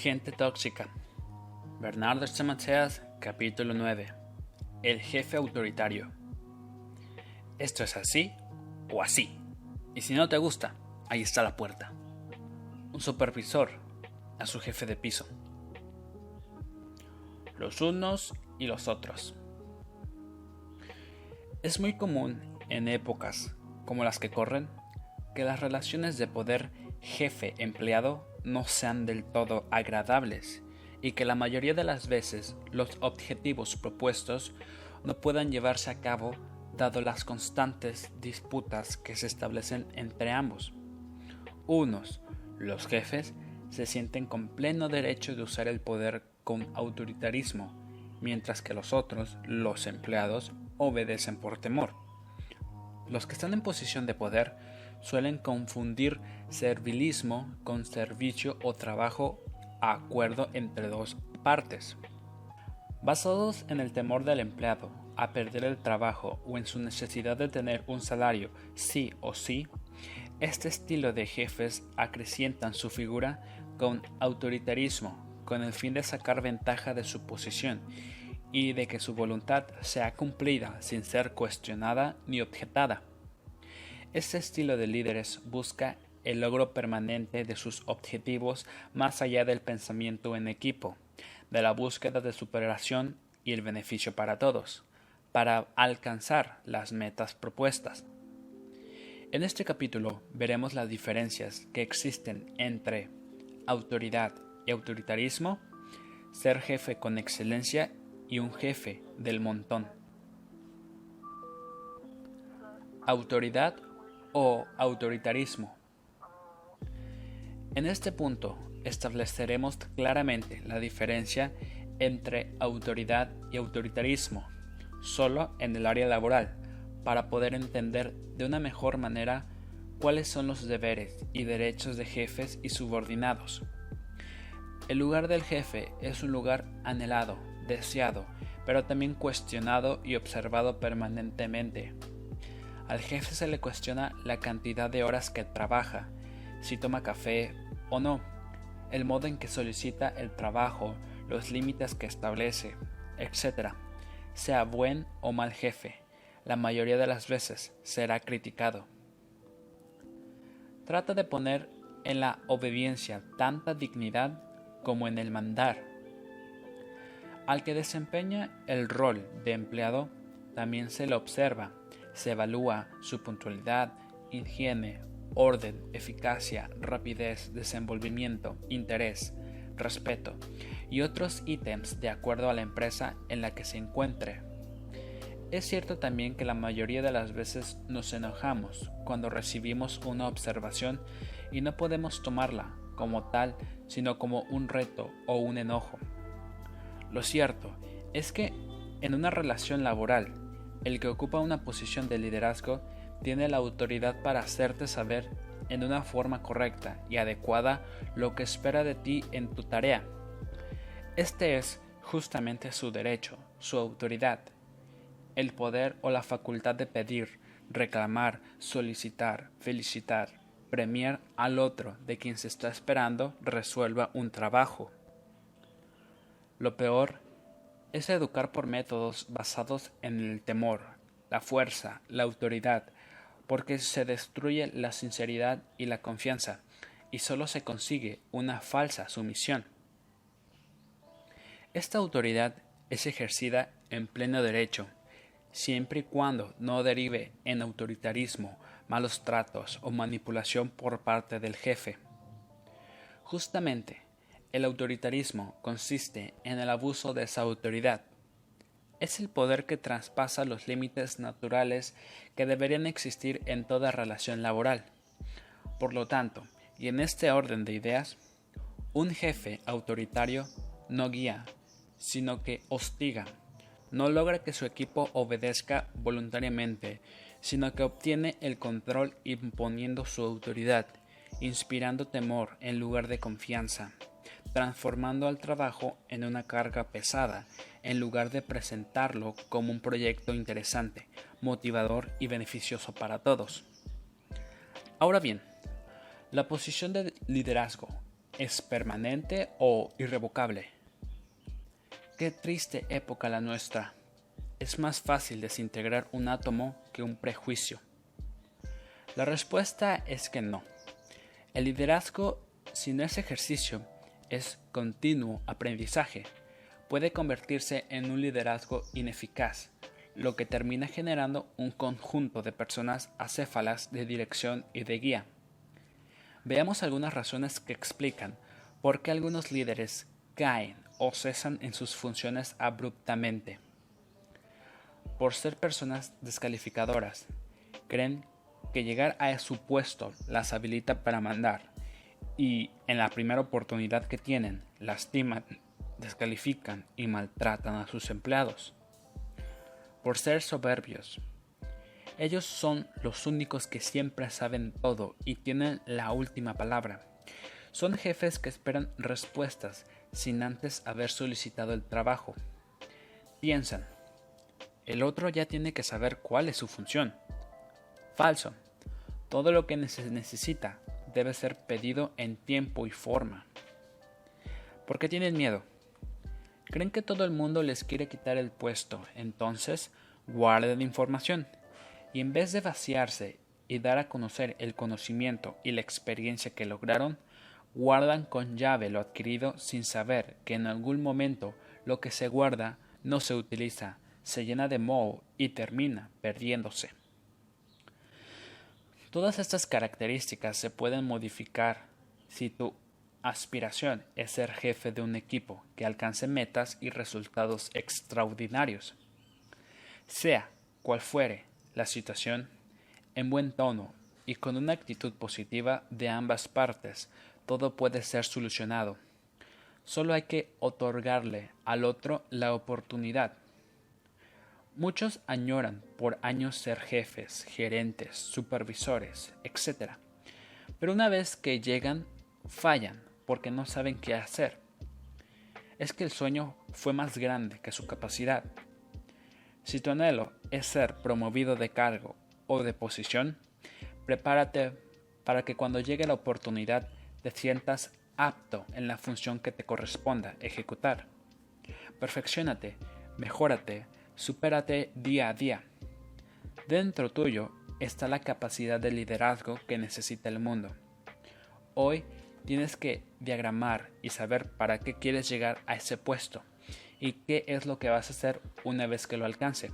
Gente tóxica. Bernardo Chamacheas, capítulo 9. El jefe autoritario. Esto es así o así. Y si no te gusta, ahí está la puerta. Un supervisor a su jefe de piso. Los unos y los otros. Es muy común en épocas como las que corren que las relaciones de poder jefe-empleado no sean del todo agradables y que la mayoría de las veces los objetivos propuestos no puedan llevarse a cabo dado las constantes disputas que se establecen entre ambos. Unos, los jefes, se sienten con pleno derecho de usar el poder con autoritarismo, mientras que los otros, los empleados, obedecen por temor. Los que están en posición de poder suelen confundir servilismo con servicio o trabajo a acuerdo entre dos partes. Basados en el temor del empleado a perder el trabajo o en su necesidad de tener un salario sí o sí, este estilo de jefes acrecientan su figura con autoritarismo con el fin de sacar ventaja de su posición y de que su voluntad sea cumplida sin ser cuestionada ni objetada. Este estilo de líderes busca el logro permanente de sus objetivos más allá del pensamiento en equipo, de la búsqueda de superación y el beneficio para todos, para alcanzar las metas propuestas. En este capítulo veremos las diferencias que existen entre autoridad y autoritarismo, ser jefe con excelencia y un jefe del montón. Autoridad o autoritarismo. En este punto estableceremos claramente la diferencia entre autoridad y autoritarismo, solo en el área laboral, para poder entender de una mejor manera cuáles son los deberes y derechos de jefes y subordinados. El lugar del jefe es un lugar anhelado, deseado, pero también cuestionado y observado permanentemente. Al jefe se le cuestiona la cantidad de horas que trabaja, si toma café o no, el modo en que solicita el trabajo, los límites que establece, etc. Sea buen o mal jefe, la mayoría de las veces será criticado. Trata de poner en la obediencia tanta dignidad como en el mandar. Al que desempeña el rol de empleado, también se le observa se evalúa su puntualidad, higiene, orden, eficacia, rapidez, desenvolvimiento, interés, respeto y otros ítems de acuerdo a la empresa en la que se encuentre. Es cierto también que la mayoría de las veces nos enojamos cuando recibimos una observación y no podemos tomarla como tal, sino como un reto o un enojo. Lo cierto es que en una relación laboral el que ocupa una posición de liderazgo tiene la autoridad para hacerte saber en una forma correcta y adecuada lo que espera de ti en tu tarea. Este es justamente su derecho, su autoridad, el poder o la facultad de pedir, reclamar, solicitar, felicitar, premiar al otro de quien se está esperando resuelva un trabajo. Lo peor es educar por métodos basados en el temor, la fuerza, la autoridad, porque se destruye la sinceridad y la confianza, y solo se consigue una falsa sumisión. Esta autoridad es ejercida en pleno derecho, siempre y cuando no derive en autoritarismo, malos tratos o manipulación por parte del jefe. Justamente, el autoritarismo consiste en el abuso de esa autoridad. Es el poder que traspasa los límites naturales que deberían existir en toda relación laboral. Por lo tanto, y en este orden de ideas, un jefe autoritario no guía, sino que hostiga. No logra que su equipo obedezca voluntariamente, sino que obtiene el control imponiendo su autoridad, inspirando temor en lugar de confianza transformando al trabajo en una carga pesada, en lugar de presentarlo como un proyecto interesante, motivador y beneficioso para todos. Ahora bien, la posición de liderazgo es permanente o irrevocable. Qué triste época la nuestra. Es más fácil desintegrar un átomo que un prejuicio. La respuesta es que no. El liderazgo, si no es ejercicio, es continuo aprendizaje. Puede convertirse en un liderazgo ineficaz, lo que termina generando un conjunto de personas acéfalas de dirección y de guía. Veamos algunas razones que explican por qué algunos líderes caen o cesan en sus funciones abruptamente. Por ser personas descalificadoras, creen que llegar a su puesto las habilita para mandar y en la primera oportunidad que tienen lastiman, descalifican y maltratan a sus empleados. Por ser soberbios, ellos son los únicos que siempre saben todo y tienen la última palabra. Son jefes que esperan respuestas sin antes haber solicitado el trabajo. Piensan, el otro ya tiene que saber cuál es su función. Falso. Todo lo que se necesita debe ser pedido en tiempo y forma. ¿Por qué tienen miedo? Creen que todo el mundo les quiere quitar el puesto, entonces guarden información y en vez de vaciarse y dar a conocer el conocimiento y la experiencia que lograron, guardan con llave lo adquirido sin saber que en algún momento lo que se guarda no se utiliza, se llena de moho y termina perdiéndose. Todas estas características se pueden modificar si tu aspiración es ser jefe de un equipo que alcance metas y resultados extraordinarios. Sea cual fuere la situación, en buen tono y con una actitud positiva de ambas partes, todo puede ser solucionado. Solo hay que otorgarle al otro la oportunidad. Muchos añoran por años ser jefes, gerentes, supervisores, etc. Pero una vez que llegan, fallan porque no saben qué hacer. Es que el sueño fue más grande que su capacidad. Si tu anhelo es ser promovido de cargo o de posición, prepárate para que cuando llegue la oportunidad te sientas apto en la función que te corresponda ejecutar. Perfeccionate, mejórate, supérate día a día. Dentro tuyo está la capacidad de liderazgo que necesita el mundo. Hoy tienes que diagramar y saber para qué quieres llegar a ese puesto y qué es lo que vas a hacer una vez que lo alcance.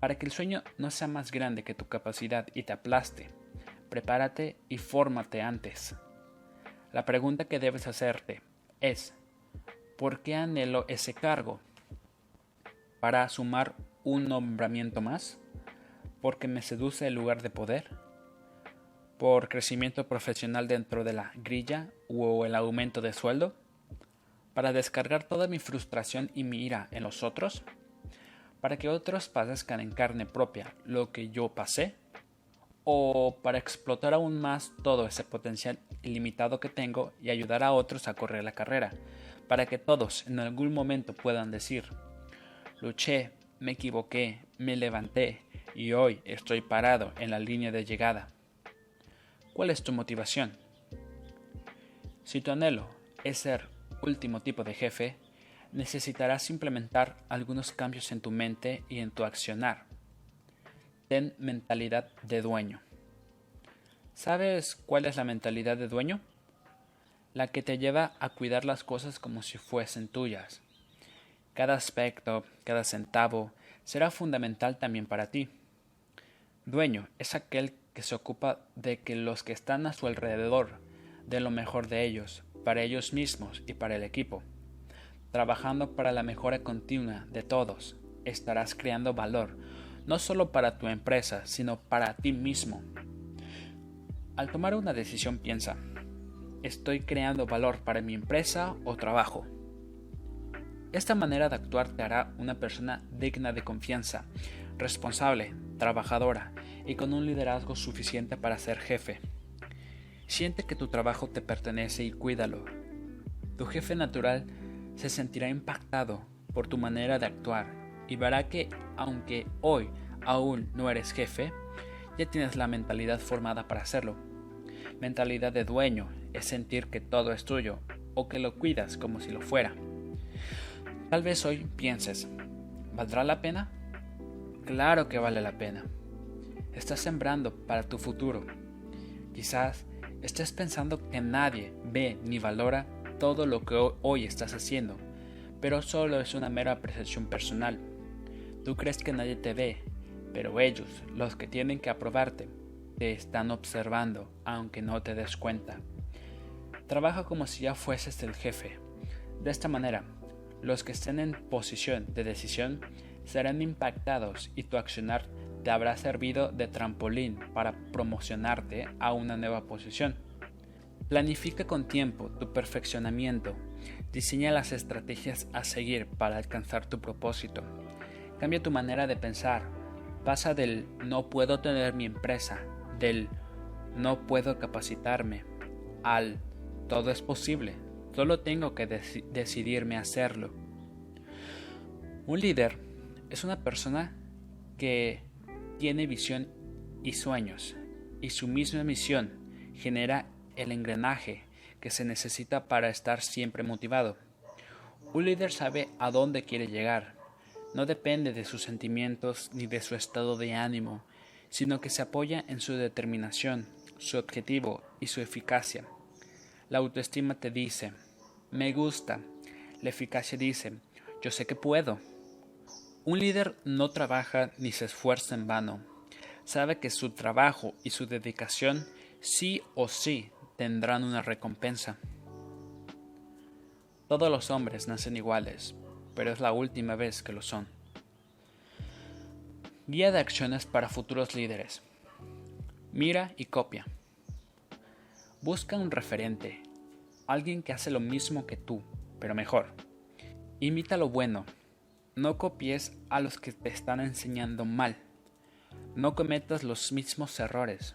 Para que el sueño no sea más grande que tu capacidad y te aplaste, prepárate y fórmate antes. La pregunta que debes hacerte es, ¿por qué anhelo ese cargo? ¿Para sumar un nombramiento más? ¿Porque me seduce el lugar de poder? ¿Por crecimiento profesional dentro de la grilla o el aumento de sueldo? para descargar toda mi frustración y mi ira en los otros, para que otros padezcan en carne propia lo que yo pasé, o para explotar aún más todo ese potencial ilimitado que tengo y ayudar a otros a correr la carrera, para que todos en algún momento puedan decir, luché, me equivoqué, me levanté y hoy estoy parado en la línea de llegada. ¿Cuál es tu motivación? Si tu anhelo es ser último tipo de jefe, necesitarás implementar algunos cambios en tu mente y en tu accionar. Ten mentalidad de dueño. ¿Sabes cuál es la mentalidad de dueño? La que te lleva a cuidar las cosas como si fuesen tuyas. Cada aspecto, cada centavo, será fundamental también para ti. Dueño es aquel que se ocupa de que los que están a su alrededor den lo mejor de ellos, para ellos mismos y para el equipo. Trabajando para la mejora continua de todos, estarás creando valor, no solo para tu empresa, sino para ti mismo. Al tomar una decisión piensa, ¿estoy creando valor para mi empresa o trabajo? Esta manera de actuar te hará una persona digna de confianza, responsable, trabajadora y con un liderazgo suficiente para ser jefe. Siente que tu trabajo te pertenece y cuídalo. Tu jefe natural se sentirá impactado por tu manera de actuar y verá que, aunque hoy aún no eres jefe, ya tienes la mentalidad formada para hacerlo. Mentalidad de dueño es sentir que todo es tuyo o que lo cuidas como si lo fuera. Tal vez hoy pienses, ¿valdrá la pena? Claro que vale la pena. Estás sembrando para tu futuro. Quizás estés pensando que nadie ve ni valora todo lo que hoy estás haciendo, pero solo es una mera percepción personal. Tú crees que nadie te ve, pero ellos, los que tienen que aprobarte, te están observando aunque no te des cuenta. Trabaja como si ya fueses el jefe. De esta manera, los que estén en posición de decisión serán impactados y tu accionar te habrá servido de trampolín para promocionarte a una nueva posición. Planifica con tiempo tu perfeccionamiento. Diseña las estrategias a seguir para alcanzar tu propósito. Cambia tu manera de pensar. Pasa del no puedo tener mi empresa, del no puedo capacitarme, al todo es posible, solo tengo que decidirme a hacerlo. Un líder es una persona que tiene visión y sueños, y su misma misión genera el engranaje que se necesita para estar siempre motivado. Un líder sabe a dónde quiere llegar, no depende de sus sentimientos ni de su estado de ánimo, sino que se apoya en su determinación, su objetivo y su eficacia. La autoestima te dice, me gusta. La eficacia dice, yo sé que puedo. Un líder no trabaja ni se esfuerza en vano. Sabe que su trabajo y su dedicación sí o sí tendrán una recompensa. Todos los hombres nacen iguales, pero es la última vez que lo son. Guía de acciones para futuros líderes. Mira y copia. Busca un referente, alguien que hace lo mismo que tú, pero mejor. Imita lo bueno. No copies a los que te están enseñando mal. No cometas los mismos errores.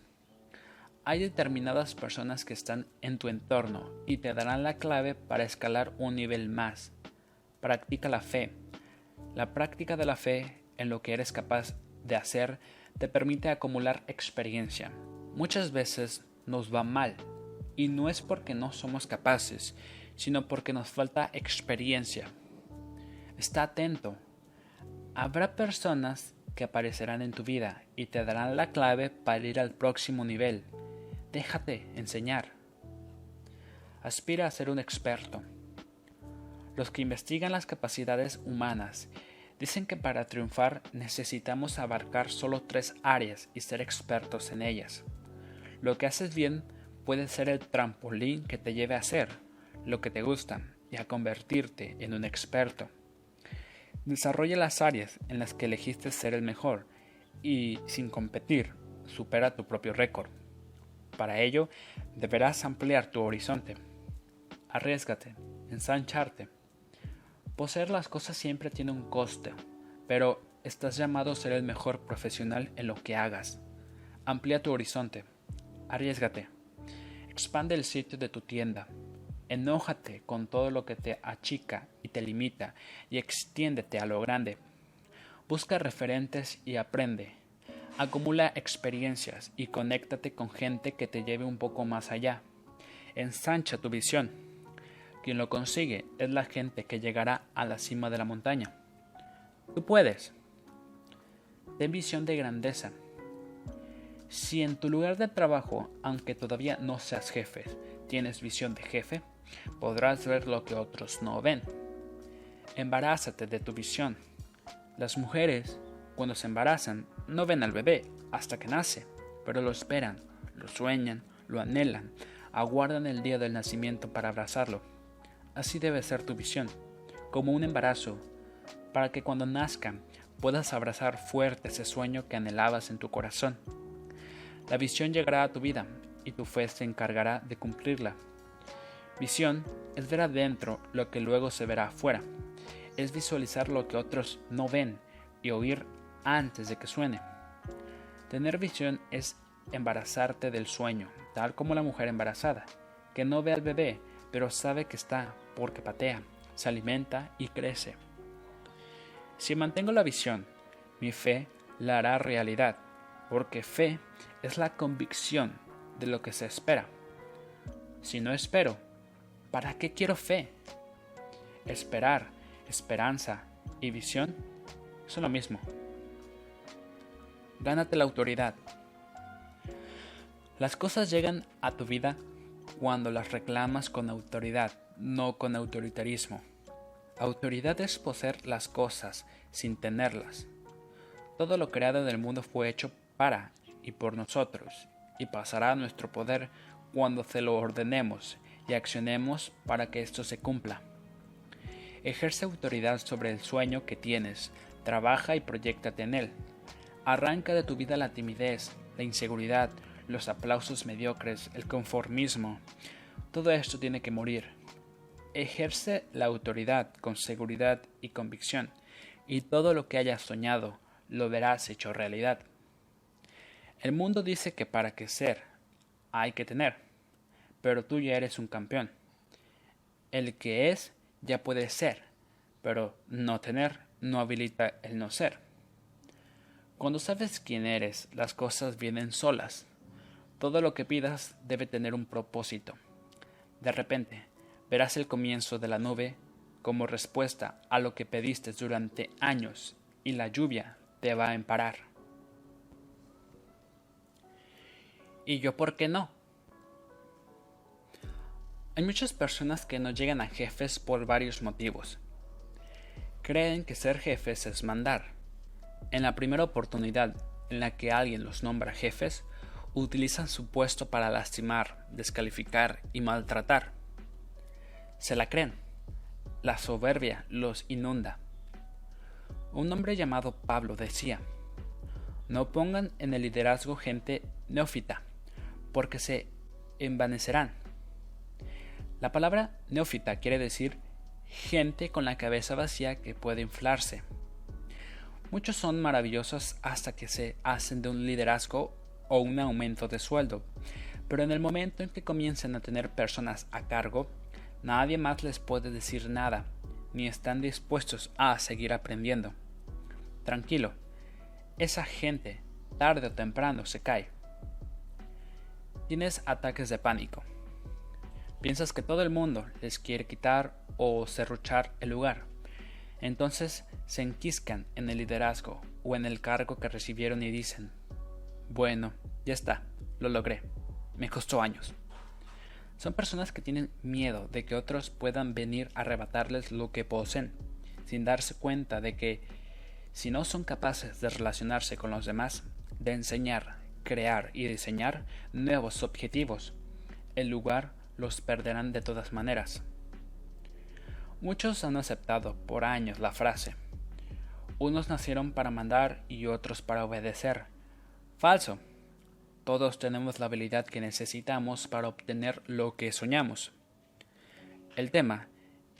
Hay determinadas personas que están en tu entorno y te darán la clave para escalar un nivel más. Practica la fe. La práctica de la fe en lo que eres capaz de hacer te permite acumular experiencia. Muchas veces nos va mal y no es porque no somos capaces, sino porque nos falta experiencia. Está atento. Habrá personas que aparecerán en tu vida y te darán la clave para ir al próximo nivel. Déjate enseñar. Aspira a ser un experto. Los que investigan las capacidades humanas Dicen que para triunfar necesitamos abarcar solo tres áreas y ser expertos en ellas. Lo que haces bien puede ser el trampolín que te lleve a hacer lo que te gusta y a convertirte en un experto. Desarrolla las áreas en las que elegiste ser el mejor y, sin competir, supera tu propio récord. Para ello, deberás ampliar tu horizonte. Arriesgate, ensancharte Poseer las cosas siempre tiene un coste, pero estás llamado a ser el mejor profesional en lo que hagas. Amplía tu horizonte. Arriesgate. Expande el sitio de tu tienda. Enójate con todo lo que te achica y te limita y extiéndete a lo grande. Busca referentes y aprende. Acumula experiencias y conéctate con gente que te lleve un poco más allá. Ensancha tu visión quien lo consigue es la gente que llegará a la cima de la montaña. Tú puedes. Ten visión de grandeza. Si en tu lugar de trabajo, aunque todavía no seas jefe, tienes visión de jefe, podrás ver lo que otros no ven. Embarázate de tu visión. Las mujeres, cuando se embarazan, no ven al bebé hasta que nace, pero lo esperan, lo sueñan, lo anhelan, aguardan el día del nacimiento para abrazarlo Así debe ser tu visión, como un embarazo, para que cuando nazca puedas abrazar fuerte ese sueño que anhelabas en tu corazón. La visión llegará a tu vida y tu fe se encargará de cumplirla. Visión es ver adentro lo que luego se verá afuera. Es visualizar lo que otros no ven y oír antes de que suene. Tener visión es embarazarte del sueño, tal como la mujer embarazada, que no ve al bebé, pero sabe que está porque patea, se alimenta y crece. Si mantengo la visión, mi fe la hará realidad, porque fe es la convicción de lo que se espera. Si no espero, ¿para qué quiero fe? Esperar, esperanza y visión son lo mismo. Gánate la autoridad. Las cosas llegan a tu vida cuando las reclamas con autoridad, no con autoritarismo. Autoridad es poseer las cosas sin tenerlas. Todo lo creado en el mundo fue hecho para y por nosotros, y pasará a nuestro poder cuando se lo ordenemos y accionemos para que esto se cumpla. Ejerce autoridad sobre el sueño que tienes, trabaja y proyectate en él. Arranca de tu vida la timidez, la inseguridad, los aplausos mediocres, el conformismo. Todo esto tiene que morir. Ejerce la autoridad con seguridad y convicción, y todo lo que hayas soñado lo verás hecho realidad. El mundo dice que para que ser hay que tener, pero tú ya eres un campeón. El que es ya puede ser, pero no tener no habilita el no ser. Cuando sabes quién eres, las cosas vienen solas. Todo lo que pidas debe tener un propósito. De repente, verás el comienzo de la nube como respuesta a lo que pediste durante años y la lluvia te va a emparar. ¿Y yo por qué no? Hay muchas personas que no llegan a jefes por varios motivos. Creen que ser jefes es mandar. En la primera oportunidad en la que alguien los nombra jefes, utilizan su puesto para lastimar, descalificar y maltratar. Se la creen. La soberbia los inunda. Un hombre llamado Pablo decía, no pongan en el liderazgo gente neófita porque se envanecerán. La palabra neófita quiere decir gente con la cabeza vacía que puede inflarse. Muchos son maravillosos hasta que se hacen de un liderazgo o un aumento de sueldo, pero en el momento en que comiencen a tener personas a cargo, nadie más les puede decir nada, ni están dispuestos a seguir aprendiendo. Tranquilo, esa gente tarde o temprano se cae. Tienes ataques de pánico. Piensas que todo el mundo les quiere quitar o serruchar el lugar. Entonces se enquiscan en el liderazgo o en el cargo que recibieron y dicen, bueno, ya está, lo logré. Me costó años. Son personas que tienen miedo de que otros puedan venir a arrebatarles lo que poseen, sin darse cuenta de que si no son capaces de relacionarse con los demás, de enseñar, crear y diseñar nuevos objetivos. El lugar los perderán de todas maneras. Muchos han aceptado por años la frase. Unos nacieron para mandar y otros para obedecer. Falso. Todos tenemos la habilidad que necesitamos para obtener lo que soñamos. El tema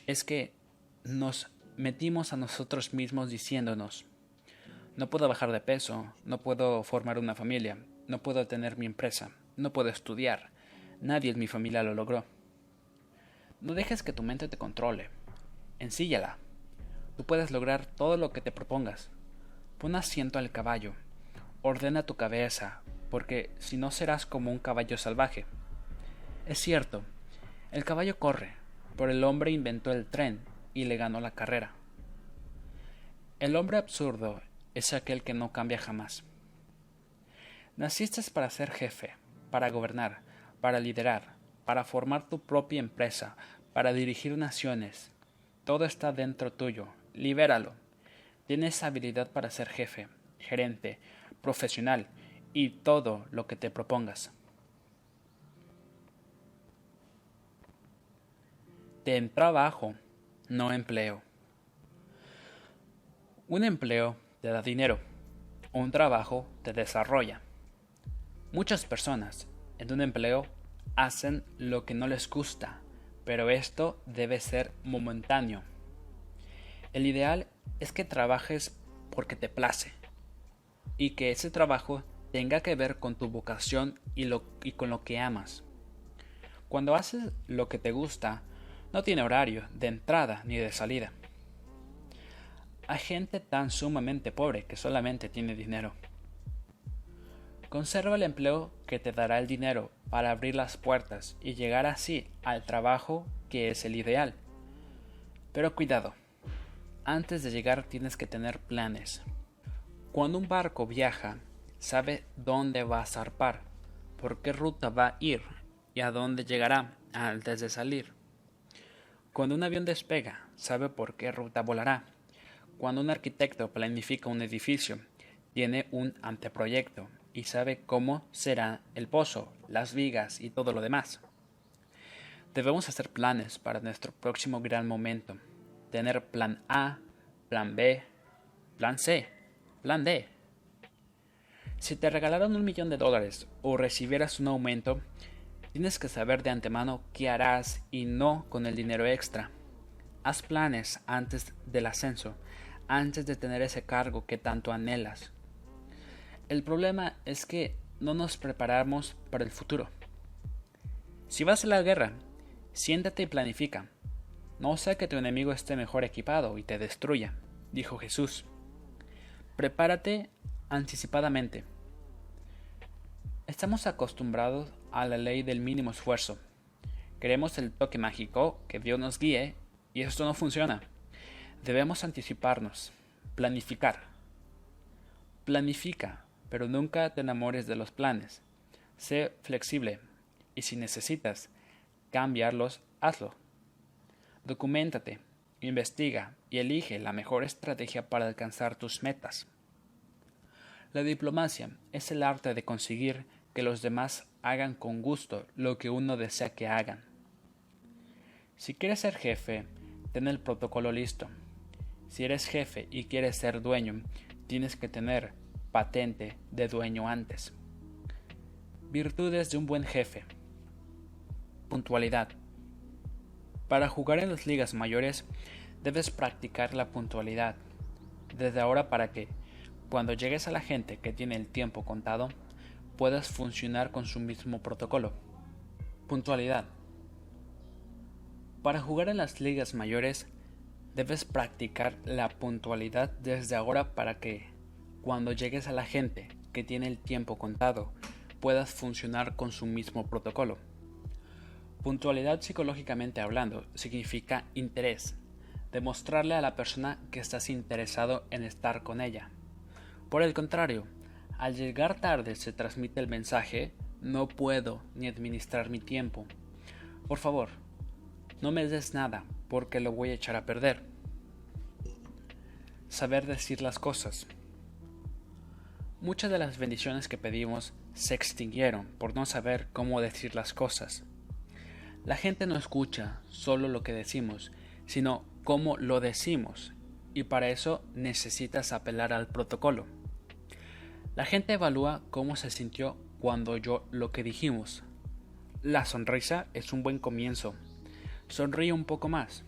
es que nos metimos a nosotros mismos diciéndonos, no puedo bajar de peso, no puedo formar una familia, no puedo tener mi empresa, no puedo estudiar, nadie en mi familia lo logró. No dejes que tu mente te controle, ensíllala. Tú puedes lograr todo lo que te propongas. Pon asiento al caballo, ordena tu cabeza, porque si no serás como un caballo salvaje. Es cierto, el caballo corre, pero el hombre inventó el tren y le ganó la carrera. El hombre absurdo es aquel que no cambia jamás. Naciste para ser jefe, para gobernar, para liderar, para formar tu propia empresa, para dirigir naciones. Todo está dentro tuyo. Libéralo. Tienes habilidad para ser jefe, gerente, profesional y todo lo que te propongas. Ten trabajo, no empleo. Un empleo te da dinero, un trabajo te desarrolla. Muchas personas en un empleo hacen lo que no les gusta, pero esto debe ser momentáneo. El ideal es que trabajes porque te place y que ese trabajo tenga que ver con tu vocación y, y con lo que amas. Cuando haces lo que te gusta, no tiene horario de entrada ni de salida. Hay gente tan sumamente pobre que solamente tiene dinero. Conserva el empleo que te dará el dinero para abrir las puertas y llegar así al trabajo que es el ideal. Pero cuidado, antes de llegar tienes que tener planes. Cuando un barco viaja, sabe dónde va a zarpar, por qué ruta va a ir y a dónde llegará antes de salir. Cuando un avión despega, sabe por qué ruta volará. Cuando un arquitecto planifica un edificio, tiene un anteproyecto y sabe cómo será el pozo, las vigas y todo lo demás. Debemos hacer planes para nuestro próximo gran momento. Tener plan A, plan B, plan C, plan D. Si te regalaron un millón de dólares o recibieras un aumento, tienes que saber de antemano qué harás y no con el dinero extra. Haz planes antes del ascenso, antes de tener ese cargo que tanto anhelas. El problema es que no nos preparamos para el futuro. Si vas a la guerra, siéntate y planifica. No sea que tu enemigo esté mejor equipado y te destruya, dijo Jesús. Prepárate anticipadamente. Estamos acostumbrados a la ley del mínimo esfuerzo. Queremos el toque mágico, que Dios nos guíe, y esto no funciona. Debemos anticiparnos, planificar. Planifica, pero nunca te enamores de los planes. Sé flexible y si necesitas cambiarlos, hazlo. Documentate, investiga y elige la mejor estrategia para alcanzar tus metas. La diplomacia es el arte de conseguir que los demás hagan con gusto lo que uno desea que hagan. Si quieres ser jefe, ten el protocolo listo. Si eres jefe y quieres ser dueño, tienes que tener patente de dueño antes. Virtudes de un buen jefe. Puntualidad. Para jugar en las ligas mayores debes practicar la puntualidad desde ahora para que, cuando llegues a la gente que tiene el tiempo contado, puedas funcionar con su mismo protocolo. Puntualidad. Para jugar en las ligas mayores debes practicar la puntualidad desde ahora para que, cuando llegues a la gente que tiene el tiempo contado, puedas funcionar con su mismo protocolo. Puntualidad psicológicamente hablando significa interés, demostrarle a la persona que estás interesado en estar con ella. Por el contrario, al llegar tarde se transmite el mensaje no puedo ni administrar mi tiempo. Por favor, no me des nada porque lo voy a echar a perder. Saber decir las cosas. Muchas de las bendiciones que pedimos se extinguieron por no saber cómo decir las cosas. La gente no escucha solo lo que decimos, sino cómo lo decimos, y para eso necesitas apelar al protocolo. La gente evalúa cómo se sintió cuando oyó lo que dijimos. La sonrisa es un buen comienzo. Sonríe un poco más.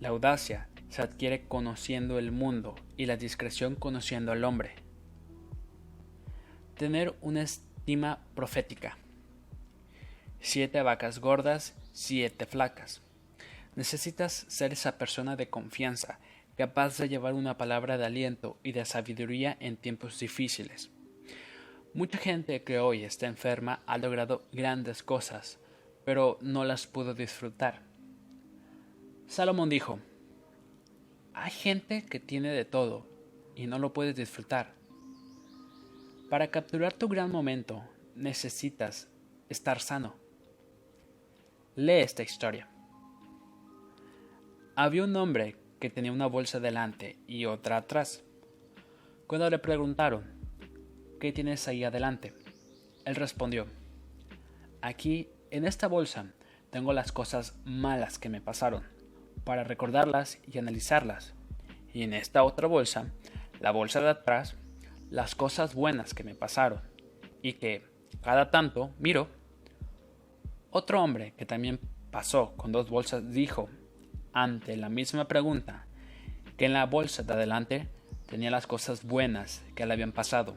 La audacia se adquiere conociendo el mundo y la discreción conociendo al hombre. Tener una estima profética. Siete vacas gordas, siete flacas. Necesitas ser esa persona de confianza, capaz de llevar una palabra de aliento y de sabiduría en tiempos difíciles. Mucha gente que hoy está enferma ha logrado grandes cosas, pero no las pudo disfrutar. Salomón dijo, hay gente que tiene de todo y no lo puedes disfrutar. Para capturar tu gran momento necesitas estar sano. Lee esta historia. Había un hombre que tenía una bolsa delante y otra atrás. Cuando le preguntaron, ¿qué tienes ahí adelante? Él respondió, aquí en esta bolsa tengo las cosas malas que me pasaron para recordarlas y analizarlas. Y en esta otra bolsa, la bolsa de atrás, las cosas buenas que me pasaron y que cada tanto miro. Otro hombre que también pasó con dos bolsas dijo, ante la misma pregunta, que en la bolsa de adelante tenía las cosas buenas que le habían pasado,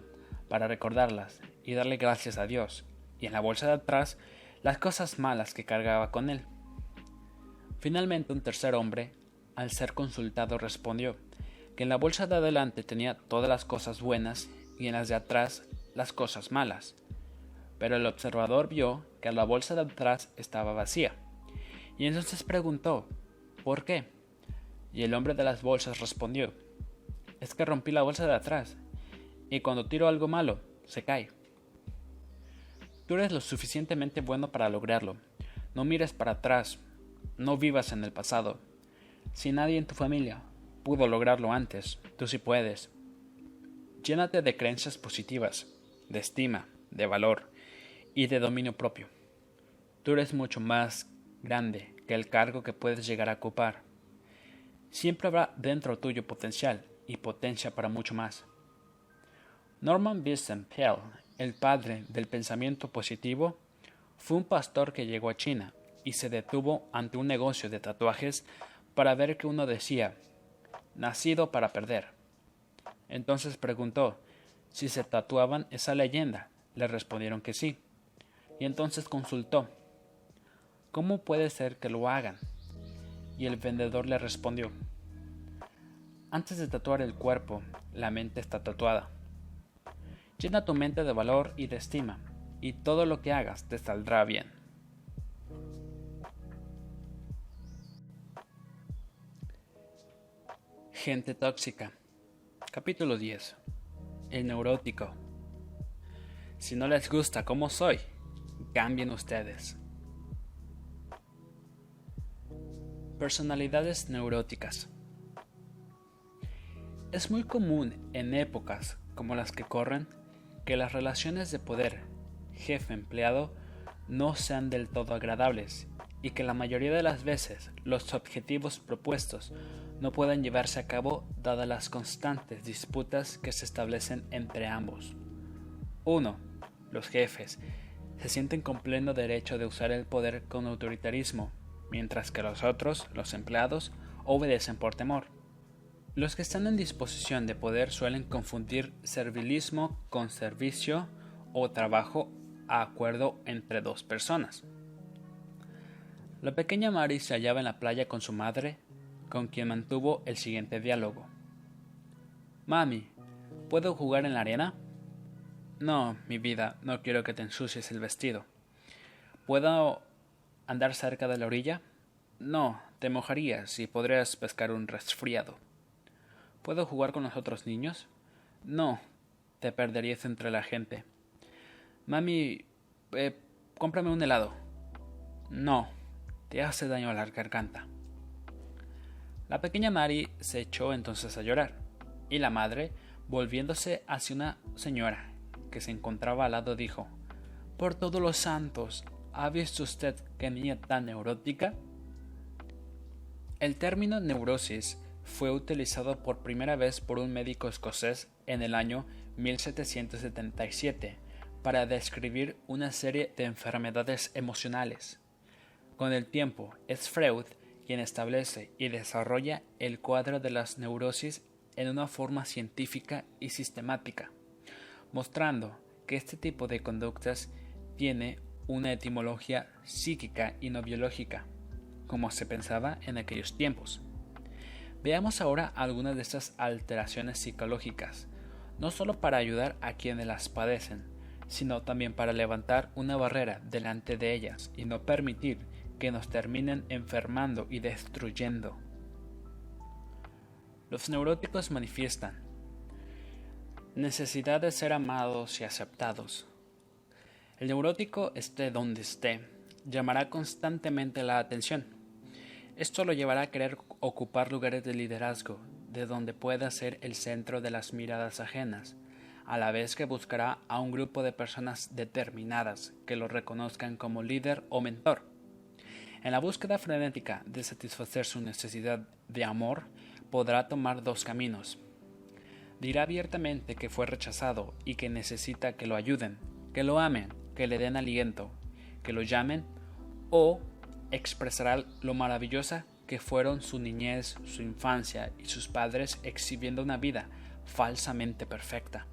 para recordarlas y darle gracias a Dios, y en la bolsa de atrás las cosas malas que cargaba con él. Finalmente un tercer hombre, al ser consultado, respondió que en la bolsa de adelante tenía todas las cosas buenas y en las de atrás las cosas malas. pero el observador vio que la bolsa de atrás estaba vacía. Y entonces preguntó, ¿por qué? Y el hombre de las bolsas respondió, es que rompí la bolsa de atrás, y cuando tiro algo malo, se cae. Tú eres lo suficientemente bueno para lograrlo. No mires para atrás, no vivas en el pasado. Si nadie en tu familia pudo lograrlo antes, tú sí puedes. Llénate de creencias positivas, de estima, de valor y de dominio propio. Tú eres mucho más grande que el cargo que puedes llegar a ocupar. Siempre habrá dentro tuyo potencial y potencia para mucho más. Norman Vincent Peale, el padre del pensamiento positivo, fue un pastor que llegó a China y se detuvo ante un negocio de tatuajes para ver que uno decía nacido para perder. Entonces preguntó si se tatuaban esa leyenda. Le respondieron que sí. Y entonces consultó ¿Cómo puede ser que lo hagan? Y el vendedor le respondió antes de tatuar el cuerpo, la mente está tatuada. Llena tu mente de valor y de estima, y todo lo que hagas te saldrá bien. Gente tóxica. Capítulo 10. El neurótico. Si no les gusta cómo soy, cambien ustedes. Personalidades neuróticas. Es muy común en épocas como las que corren que las relaciones de poder jefe-empleado no sean del todo agradables y que la mayoría de las veces los objetivos propuestos no puedan llevarse a cabo dadas las constantes disputas que se establecen entre ambos. 1. Los jefes se sienten con pleno derecho de usar el poder con autoritarismo, mientras que los otros, los empleados, obedecen por temor. Los que están en disposición de poder suelen confundir servilismo con servicio o trabajo a acuerdo entre dos personas. La pequeña Mary se hallaba en la playa con su madre, con quien mantuvo el siguiente diálogo. Mami, ¿puedo jugar en la arena? No, mi vida, no quiero que te ensucies el vestido. ¿Puedo andar cerca de la orilla? No, te mojarías y podrías pescar un resfriado. ¿Puedo jugar con los otros niños? No, te perderías entre la gente. Mami, eh, cómprame un helado. No, te hace daño a la garganta. La pequeña Mary se echó entonces a llorar, y la madre, volviéndose hacia una señora que se encontraba al lado, dijo Por todos los santos, ¿ha visto usted qué niña tan neurótica? El término neurosis fue utilizado por primera vez por un médico escocés en el año 1777 para describir una serie de enfermedades emocionales. Con el tiempo, es Freud quien establece y desarrolla el cuadro de las neurosis en una forma científica y sistemática, mostrando que este tipo de conductas tiene una etimología psíquica y no biológica, como se pensaba en aquellos tiempos. Veamos ahora algunas de estas alteraciones psicológicas, no solo para ayudar a quienes las padecen, sino también para levantar una barrera delante de ellas y no permitir que nos terminen enfermando y destruyendo. Los neuróticos manifiestan necesidad de ser amados y aceptados. El neurótico esté donde esté, llamará constantemente la atención esto lo llevará a querer ocupar lugares de liderazgo, de donde pueda ser el centro de las miradas ajenas, a la vez que buscará a un grupo de personas determinadas que lo reconozcan como líder o mentor. En la búsqueda frenética de satisfacer su necesidad de amor, podrá tomar dos caminos. Dirá abiertamente que fue rechazado y que necesita que lo ayuden, que lo amen, que le den aliento, que lo llamen o expresará lo maravillosa que fueron su niñez, su infancia y sus padres exhibiendo una vida falsamente perfecta.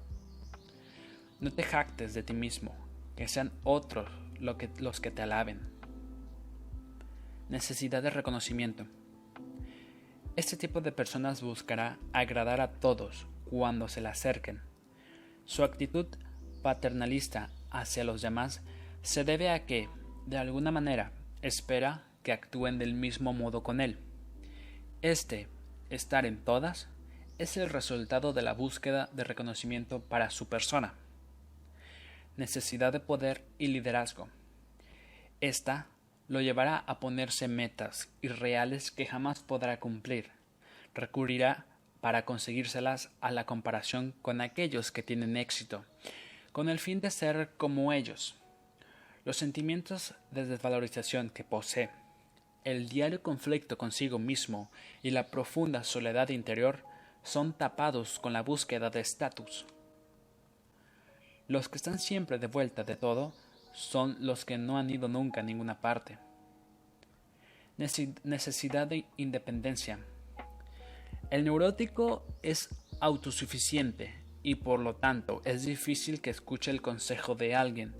No te jactes de ti mismo, que sean otros los que te alaben. Necesidad de reconocimiento. Este tipo de personas buscará agradar a todos cuando se le acerquen. Su actitud paternalista hacia los demás se debe a que, de alguna manera, espera que actúen del mismo modo con él. Este, estar en todas, es el resultado de la búsqueda de reconocimiento para su persona. Necesidad de poder y liderazgo. Esta lo llevará a ponerse metas irreales que jamás podrá cumplir. Recurrirá para conseguírselas a la comparación con aquellos que tienen éxito, con el fin de ser como ellos. Los sentimientos de desvalorización que posee, el diario conflicto consigo mismo y la profunda soledad interior son tapados con la búsqueda de estatus. Los que están siempre de vuelta de todo son los que no han ido nunca a ninguna parte. Necesidad de independencia. El neurótico es autosuficiente y por lo tanto es difícil que escuche el consejo de alguien,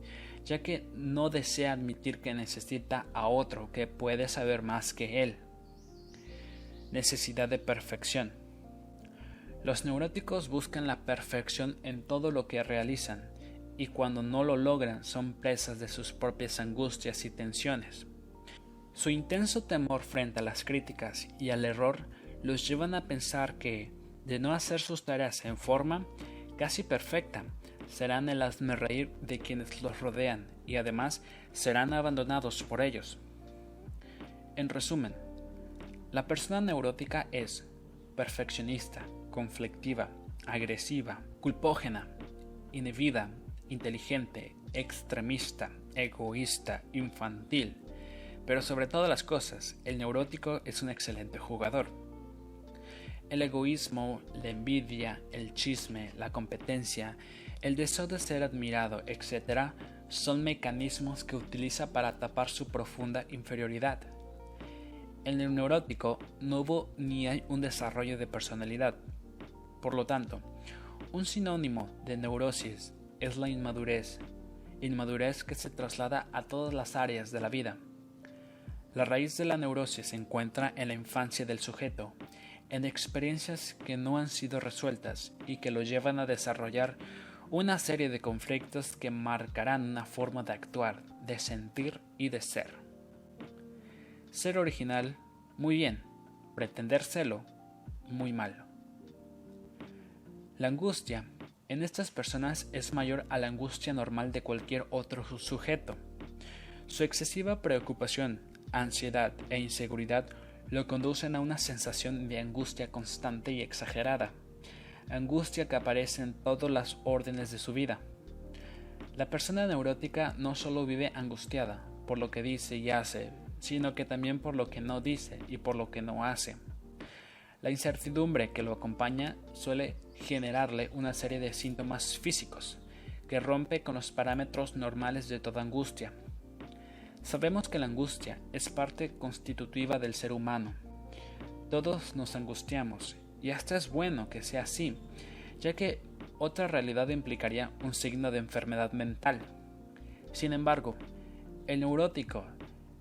ya que no desea admitir que necesita a otro que puede saber más que él. Necesidad de perfección. Los neuróticos buscan la perfección en todo lo que realizan y cuando no lo logran son presas de sus propias angustias y tensiones. Su intenso temor frente a las críticas y al error los llevan a pensar que, de no hacer sus tareas en forma casi perfecta, serán el reír de quienes los rodean y además serán abandonados por ellos. En resumen, la persona neurótica es perfeccionista, conflictiva, agresiva, culpógena, inhibida, inteligente, extremista, egoísta, infantil. Pero sobre todas las cosas, el neurótico es un excelente jugador. El egoísmo, la envidia, el chisme, la competencia, el deseo de ser admirado, etc., son mecanismos que utiliza para tapar su profunda inferioridad. El neurótico no hubo ni hay un desarrollo de personalidad, por lo tanto, un sinónimo de neurosis es la inmadurez, inmadurez que se traslada a todas las áreas de la vida. La raíz de la neurosis se encuentra en la infancia del sujeto, en experiencias que no han sido resueltas y que lo llevan a desarrollar una serie de conflictos que marcarán una forma de actuar, de sentir y de ser. Ser original, muy bien. Pretender serlo, muy malo. La angustia en estas personas es mayor a la angustia normal de cualquier otro sujeto. Su excesiva preocupación, ansiedad e inseguridad lo conducen a una sensación de angustia constante y exagerada, angustia que aparece en todas las órdenes de su vida. La persona neurótica no solo vive angustiada por lo que dice y hace, sino que también por lo que no dice y por lo que no hace. La incertidumbre que lo acompaña suele generarle una serie de síntomas físicos que rompe con los parámetros normales de toda angustia. Sabemos que la angustia es parte constitutiva del ser humano. Todos nos angustiamos y hasta es bueno que sea así, ya que otra realidad implicaría un signo de enfermedad mental. Sin embargo, el neurótico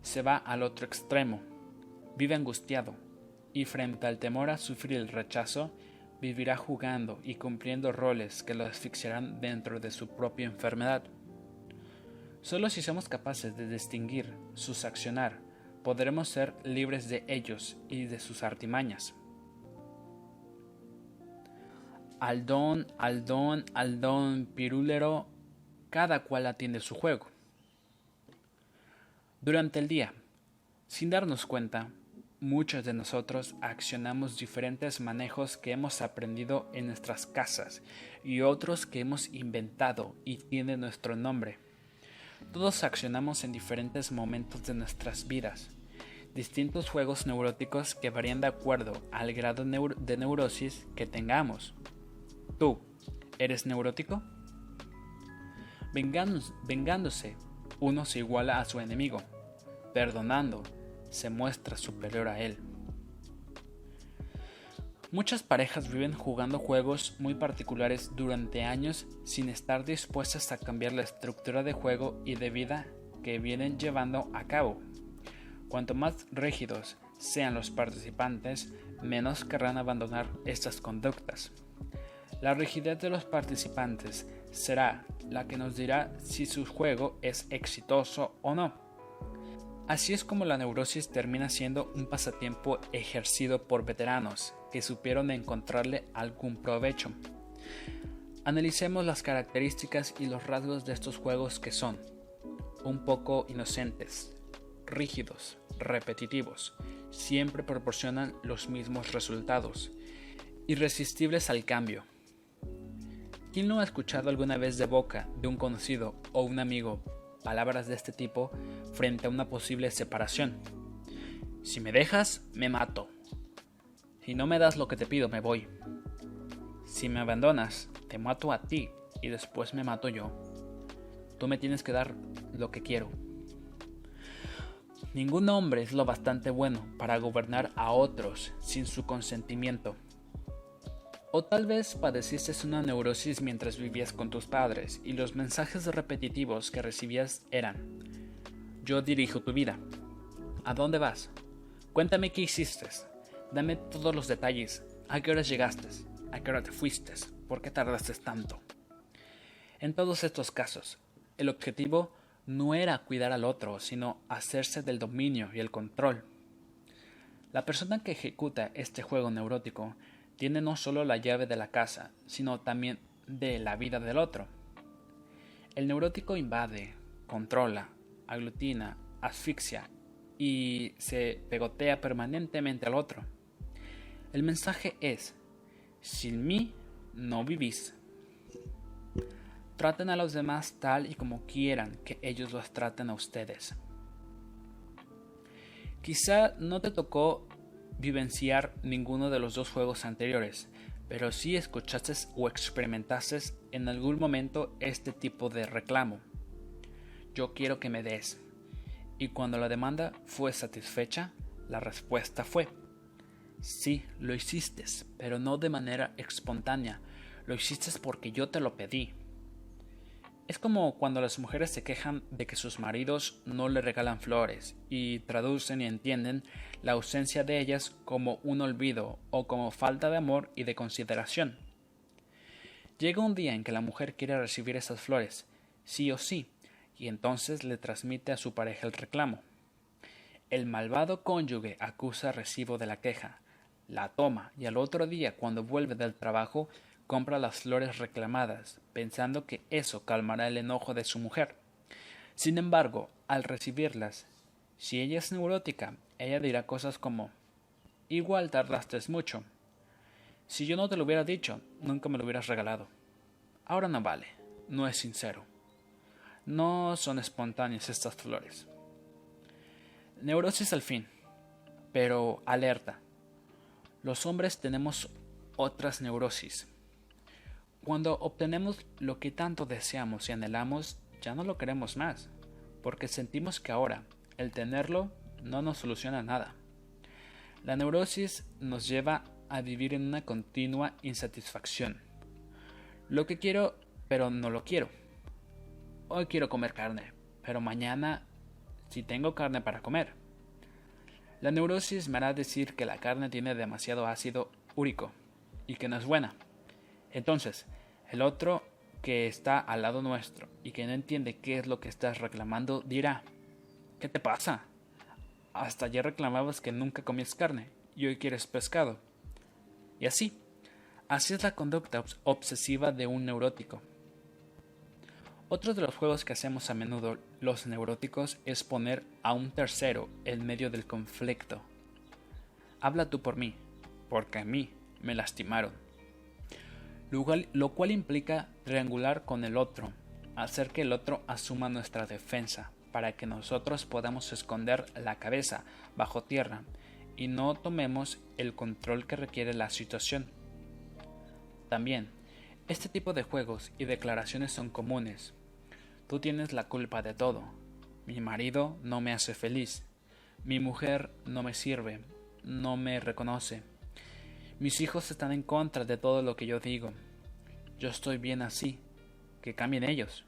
se va al otro extremo, vive angustiado, y frente al temor a sufrir el rechazo, vivirá jugando y cumpliendo roles que lo asfixiarán dentro de su propia enfermedad. Solo si somos capaces de distinguir sus accionar, podremos ser libres de ellos y de sus artimañas. Aldón, aldón, aldón, pirulero, cada cual atiende su juego. Durante el día, sin darnos cuenta, Muchos de nosotros accionamos diferentes manejos que hemos aprendido en nuestras casas y otros que hemos inventado y tienen nuestro nombre. Todos accionamos en diferentes momentos de nuestras vidas. Distintos juegos neuróticos que varían de acuerdo al grado de neurosis que tengamos. ¿Tú eres neurótico? vengándose, uno se iguala a su enemigo, perdonando, se muestra superior a él. Muchas parejas viven jugando juegos muy particulares durante años sin estar dispuestas a cambiar la estructura de juego y de vida que vienen llevando a cabo. Cuanto más rígidos sean los participantes, menos querrán abandonar estas conductas. La rigidez de los participantes será la que nos dirá si su juego es exitoso o no. Así es como la neurosis termina siendo un pasatiempo ejercido por veteranos que supieron encontrarle algún provecho. Analicemos las características y los rasgos de estos juegos que son un poco inocentes, rígidos, repetitivos, siempre proporcionan los mismos resultados, irresistibles al cambio. ¿Quién no ha escuchado alguna vez de boca de un conocido o un amigo palabras de este tipo frente a una posible separación? Si me dejas, me mato. Si no me das lo que te pido, me voy. Si me abandonas, te mato a ti y después me mato yo. Tú me tienes que dar lo que quiero. Ningún hombre es lo bastante bueno para gobernar a otros sin su consentimiento. O tal vez padeciste una neurosis mientras vivías con tus padres y los mensajes repetitivos que recibías eran, yo dirijo tu vida. ¿A dónde vas? Cuéntame qué hiciste. Dame todos los detalles. ¿A qué horas llegaste? ¿A qué hora te fuiste? ¿Por qué tardaste tanto? En todos estos casos, el objetivo no era cuidar al otro, sino hacerse del dominio y el control. La persona que ejecuta este juego neurótico tiene no solo la llave de la casa, sino también de la vida del otro. El neurótico invade, controla, aglutina, asfixia y se pegotea permanentemente al otro. El mensaje es, sin mí no vivís. Traten a los demás tal y como quieran que ellos los traten a ustedes. Quizá no te tocó vivenciar ninguno de los dos juegos anteriores, pero sí escuchaste o experimentaste en algún momento este tipo de reclamo. Yo quiero que me des. Y cuando la demanda fue satisfecha, la respuesta fue, sí, lo hiciste, pero no de manera espontánea, lo hiciste porque yo te lo pedí. Es como cuando las mujeres se quejan de que sus maridos no le regalan flores y traducen y entienden la ausencia de ellas como un olvido o como falta de amor y de consideración. Llega un día en que la mujer quiere recibir esas flores, sí o sí, y entonces le transmite a su pareja el reclamo. El malvado cónyuge acusa recibo de la queja, la toma y al otro día cuando vuelve del trabajo compra las flores reclamadas, pensando que eso calmará el enojo de su mujer. Sin embargo, al recibirlas, si ella es neurótica, ella dirá cosas como Igual tardaste mucho. Si yo no te lo hubiera dicho, nunca me lo hubieras regalado. Ahora no vale, no es sincero. No son espontáneas estas flores. Neurosis al fin, pero alerta. Los hombres tenemos otras neurosis, cuando obtenemos lo que tanto deseamos y anhelamos, ya no lo queremos más, porque sentimos que ahora el tenerlo no nos soluciona nada. La neurosis nos lleva a vivir en una continua insatisfacción. Lo que quiero, pero no lo quiero. Hoy quiero comer carne, pero mañana si tengo carne para comer. La neurosis me hará decir que la carne tiene demasiado ácido úrico y que no es buena. Entonces, el otro que está al lado nuestro y que no entiende qué es lo que estás reclamando dirá, ¿qué te pasa? Hasta ayer reclamabas que nunca comías carne y hoy quieres pescado. Y así, así es la conducta obsesiva de un neurótico. Otro de los juegos que hacemos a menudo los neuróticos es poner a un tercero en medio del conflicto. Habla tú por mí, porque a mí me lastimaron lo cual, implica triangular con el otro, hacer que el otro asuma nuestra defensa, para que nosotros podamos esconder la cabeza bajo tierra y no tomemos el control que requiere la situación. También, este tipo de juegos y declaraciones son comunes. Tú tienes la culpa de todo. Mi marido no me hace feliz. Mi mujer no me sirve, no me reconoce. Mis hijos están en contra de todo lo que yo digo. Yo estoy bien así. Que cambien ellos.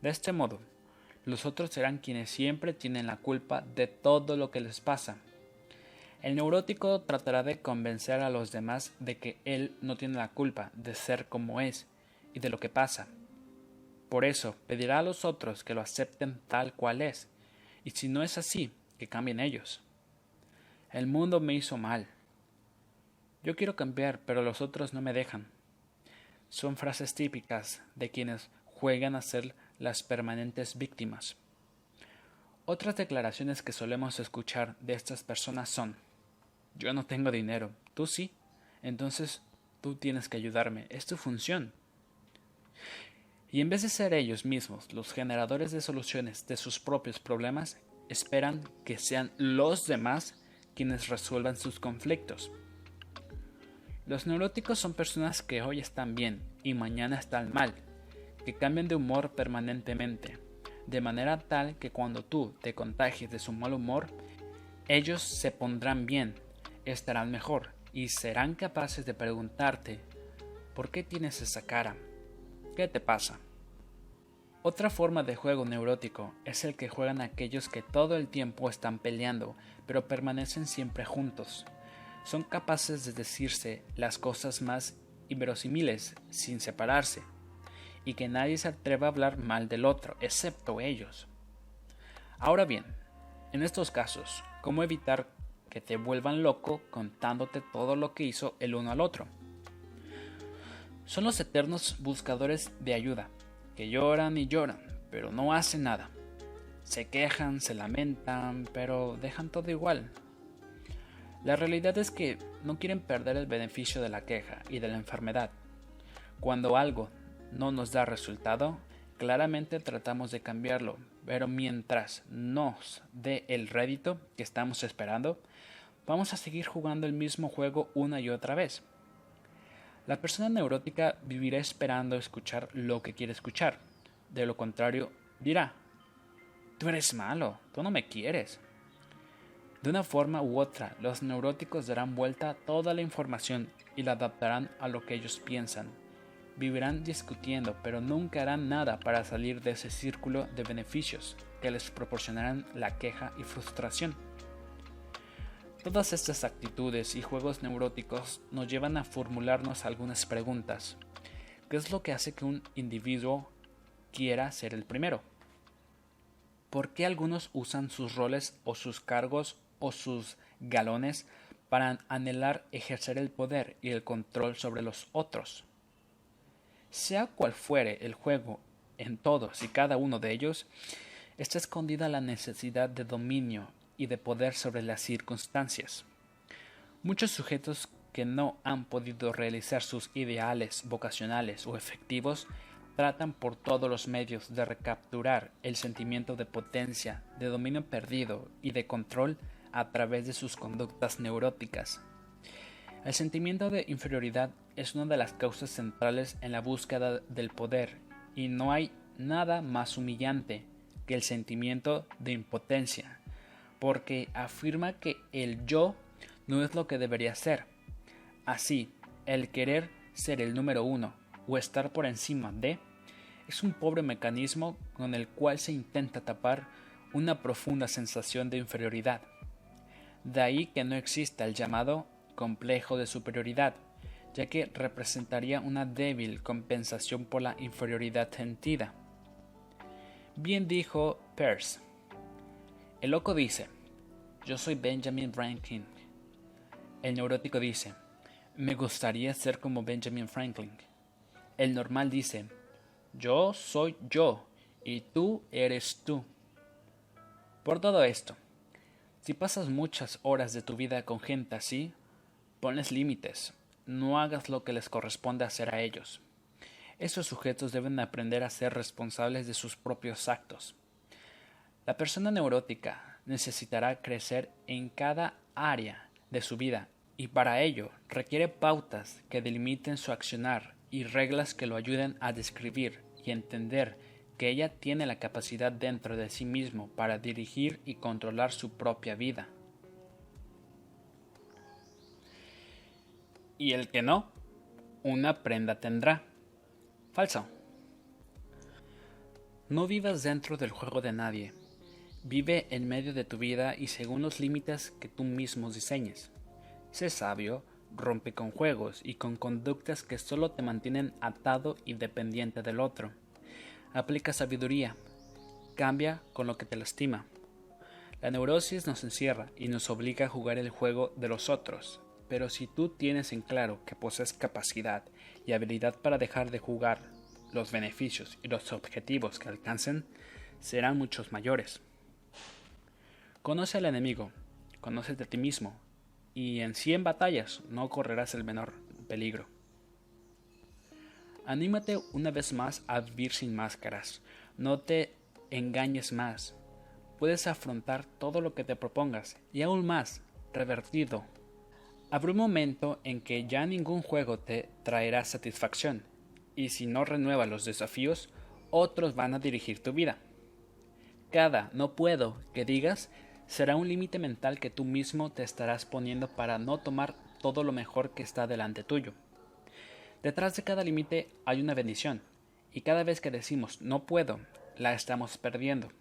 De este modo, los otros serán quienes siempre tienen la culpa de todo lo que les pasa. El neurótico tratará de convencer a los demás de que él no tiene la culpa de ser como es y de lo que pasa. Por eso pedirá a los otros que lo acepten tal cual es, y si no es así, que cambien ellos. El mundo me hizo mal. Yo quiero cambiar, pero los otros no me dejan. Son frases típicas de quienes juegan a ser las permanentes víctimas. Otras declaraciones que solemos escuchar de estas personas son Yo no tengo dinero, tú sí, entonces tú tienes que ayudarme, es tu función. Y en vez de ser ellos mismos los generadores de soluciones de sus propios problemas, esperan que sean los demás quienes resuelvan sus conflictos. Los neuróticos son personas que hoy están bien y mañana están mal, que cambian de humor permanentemente, de manera tal que cuando tú te contagies de su mal humor, ellos se pondrán bien, estarán mejor y serán capaces de preguntarte, ¿por qué tienes esa cara? ¿Qué te pasa? Otra forma de juego neurótico es el que juegan aquellos que todo el tiempo están peleando, pero permanecen siempre juntos. Son capaces de decirse las cosas más inverosímiles sin separarse, y que nadie se atreva a hablar mal del otro, excepto ellos. Ahora bien, en estos casos, ¿cómo evitar que te vuelvan loco contándote todo lo que hizo el uno al otro? Son los eternos buscadores de ayuda, que lloran y lloran, pero no hacen nada. Se quejan, se lamentan, pero dejan todo igual. La realidad es que no quieren perder el beneficio de la queja y de la enfermedad. Cuando algo no nos da resultado, claramente tratamos de cambiarlo, pero mientras nos dé el rédito que estamos esperando, vamos a seguir jugando el mismo juego una y otra vez. La persona neurótica vivirá esperando escuchar lo que quiere escuchar. De lo contrario, dirá, tú eres malo, tú no me quieres. De una forma u otra, los neuróticos darán vuelta a toda la información y la adaptarán a lo que ellos piensan. Vivirán discutiendo, pero nunca harán nada para salir de ese círculo de beneficios que les proporcionarán la queja y frustración. Todas estas actitudes y juegos neuróticos nos llevan a formularnos algunas preguntas. ¿Qué es lo que hace que un individuo quiera ser el primero? ¿Por qué algunos usan sus roles o sus cargos o sus galones para anhelar ejercer el poder y el control sobre los otros? Sea cual fuere el juego en todos y cada uno de ellos, está escondida la necesidad de dominio y de poder sobre las circunstancias. Muchos sujetos que no han podido realizar sus ideales vocacionales o efectivos tratan por todos los medios de recapturar el sentimiento de potencia, de dominio perdido y de control a través de sus conductas neuróticas. El sentimiento de inferioridad es una de las causas centrales en la búsqueda del poder y no hay nada más humillante que el sentimiento de impotencia, porque afirma que el yo no es lo que debería ser. Así, el querer ser el número uno o estar por encima de es un pobre mecanismo con el cual se intenta tapar una profunda sensación de inferioridad. De ahí que no exista el llamado complejo de superioridad, ya que representaría una débil compensación por la inferioridad sentida. Bien dijo Peirce, el loco dice, yo soy Benjamin Franklin. El neurótico dice, me gustaría ser como Benjamin Franklin. El normal dice, yo soy yo y tú eres tú. Por todo esto, si pasas muchas horas de tu vida con gente así, ponles límites, no hagas lo que les corresponde hacer a ellos. Esos sujetos deben aprender a ser responsables de sus propios actos. La persona neurótica necesitará crecer en cada área de su vida y para ello requiere pautas que delimiten su accionar y reglas que lo ayuden a describir y entender que ella tiene la capacidad dentro de sí mismo para dirigir y controlar su propia vida. Y el que no, una prenda tendrá. Falso. No vivas dentro del juego de nadie, Vive en medio de tu vida y según los límites que tú mismo diseñes. Sé sabio, rompe con juegos y con conductas que solo te mantienen atado y dependiente del otro. Aplica sabiduría. Cambia con lo que te lastima. La neurosis nos encierra y nos obliga a jugar el juego de los otros, pero si tú tienes en claro que posees capacidad y habilidad para dejar de jugar, los beneficios y los objetivos que alcancen serán muchos mayores. Conoce al enemigo, conoce a ti mismo, y en cien batallas no correrás el menor peligro. Anímate una vez más a vivir sin máscaras, no te engañes más, puedes afrontar todo lo que te propongas y aún más, revertido. Habrá un momento en que ya ningún juego te traerá satisfacción, y si no renuevas los desafíos, otros van a dirigir tu vida. Cada no puedo que digas será un límite mental que tú mismo te estarás poniendo para no tomar todo lo mejor que está delante tuyo. Detrás de cada límite hay una bendición, y cada vez que decimos no puedo, la estamos perdiendo.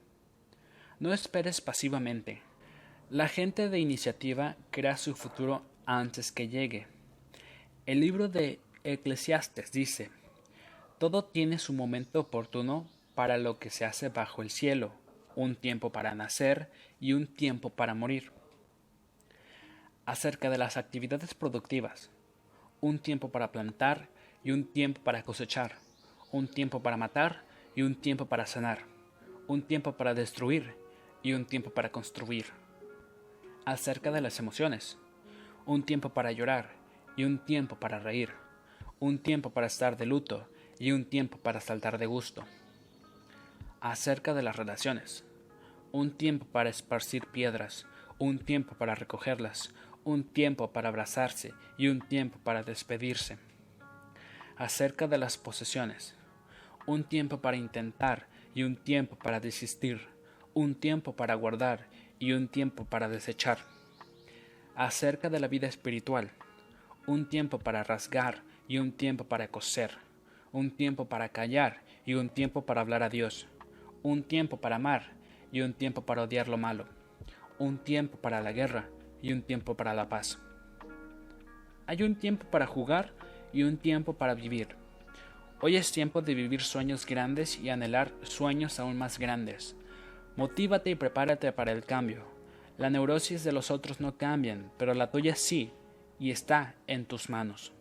No esperes pasivamente. La gente de iniciativa crea su futuro antes que llegue. El libro de Eclesiastes dice, Todo tiene su momento oportuno para lo que se hace bajo el cielo, un tiempo para nacer y un tiempo para morir. Acerca de las actividades productivas, un tiempo para plantar y un tiempo para cosechar, un tiempo para matar y un tiempo para sanar, un tiempo para destruir y un tiempo para construir. Acerca de las emociones, un tiempo para llorar y un tiempo para reír, un tiempo para estar de luto y un tiempo para saltar de gusto. Acerca de las relaciones, un tiempo para esparcir piedras, un tiempo para recogerlas, un tiempo para abrazarse y un tiempo para despedirse. Acerca de las posesiones, un tiempo para intentar y un tiempo para desistir un tiempo para guardar y un tiempo para desechar. Acerca de la vida espiritual, un tiempo para rasgar y un tiempo para coser, un tiempo para callar y un tiempo para hablar a Dios, un tiempo para amar y un tiempo para odiar lo malo, un tiempo para la guerra y un tiempo para la paz. Hay un tiempo para jugar y un tiempo para vivir. Hoy es tiempo de vivir sueños grandes y anhelar sueños aún más grandes. Motívate y prepárate para el cambio. La neurosis de los otros no cambian, pero la tuya sí, y está en tus manos.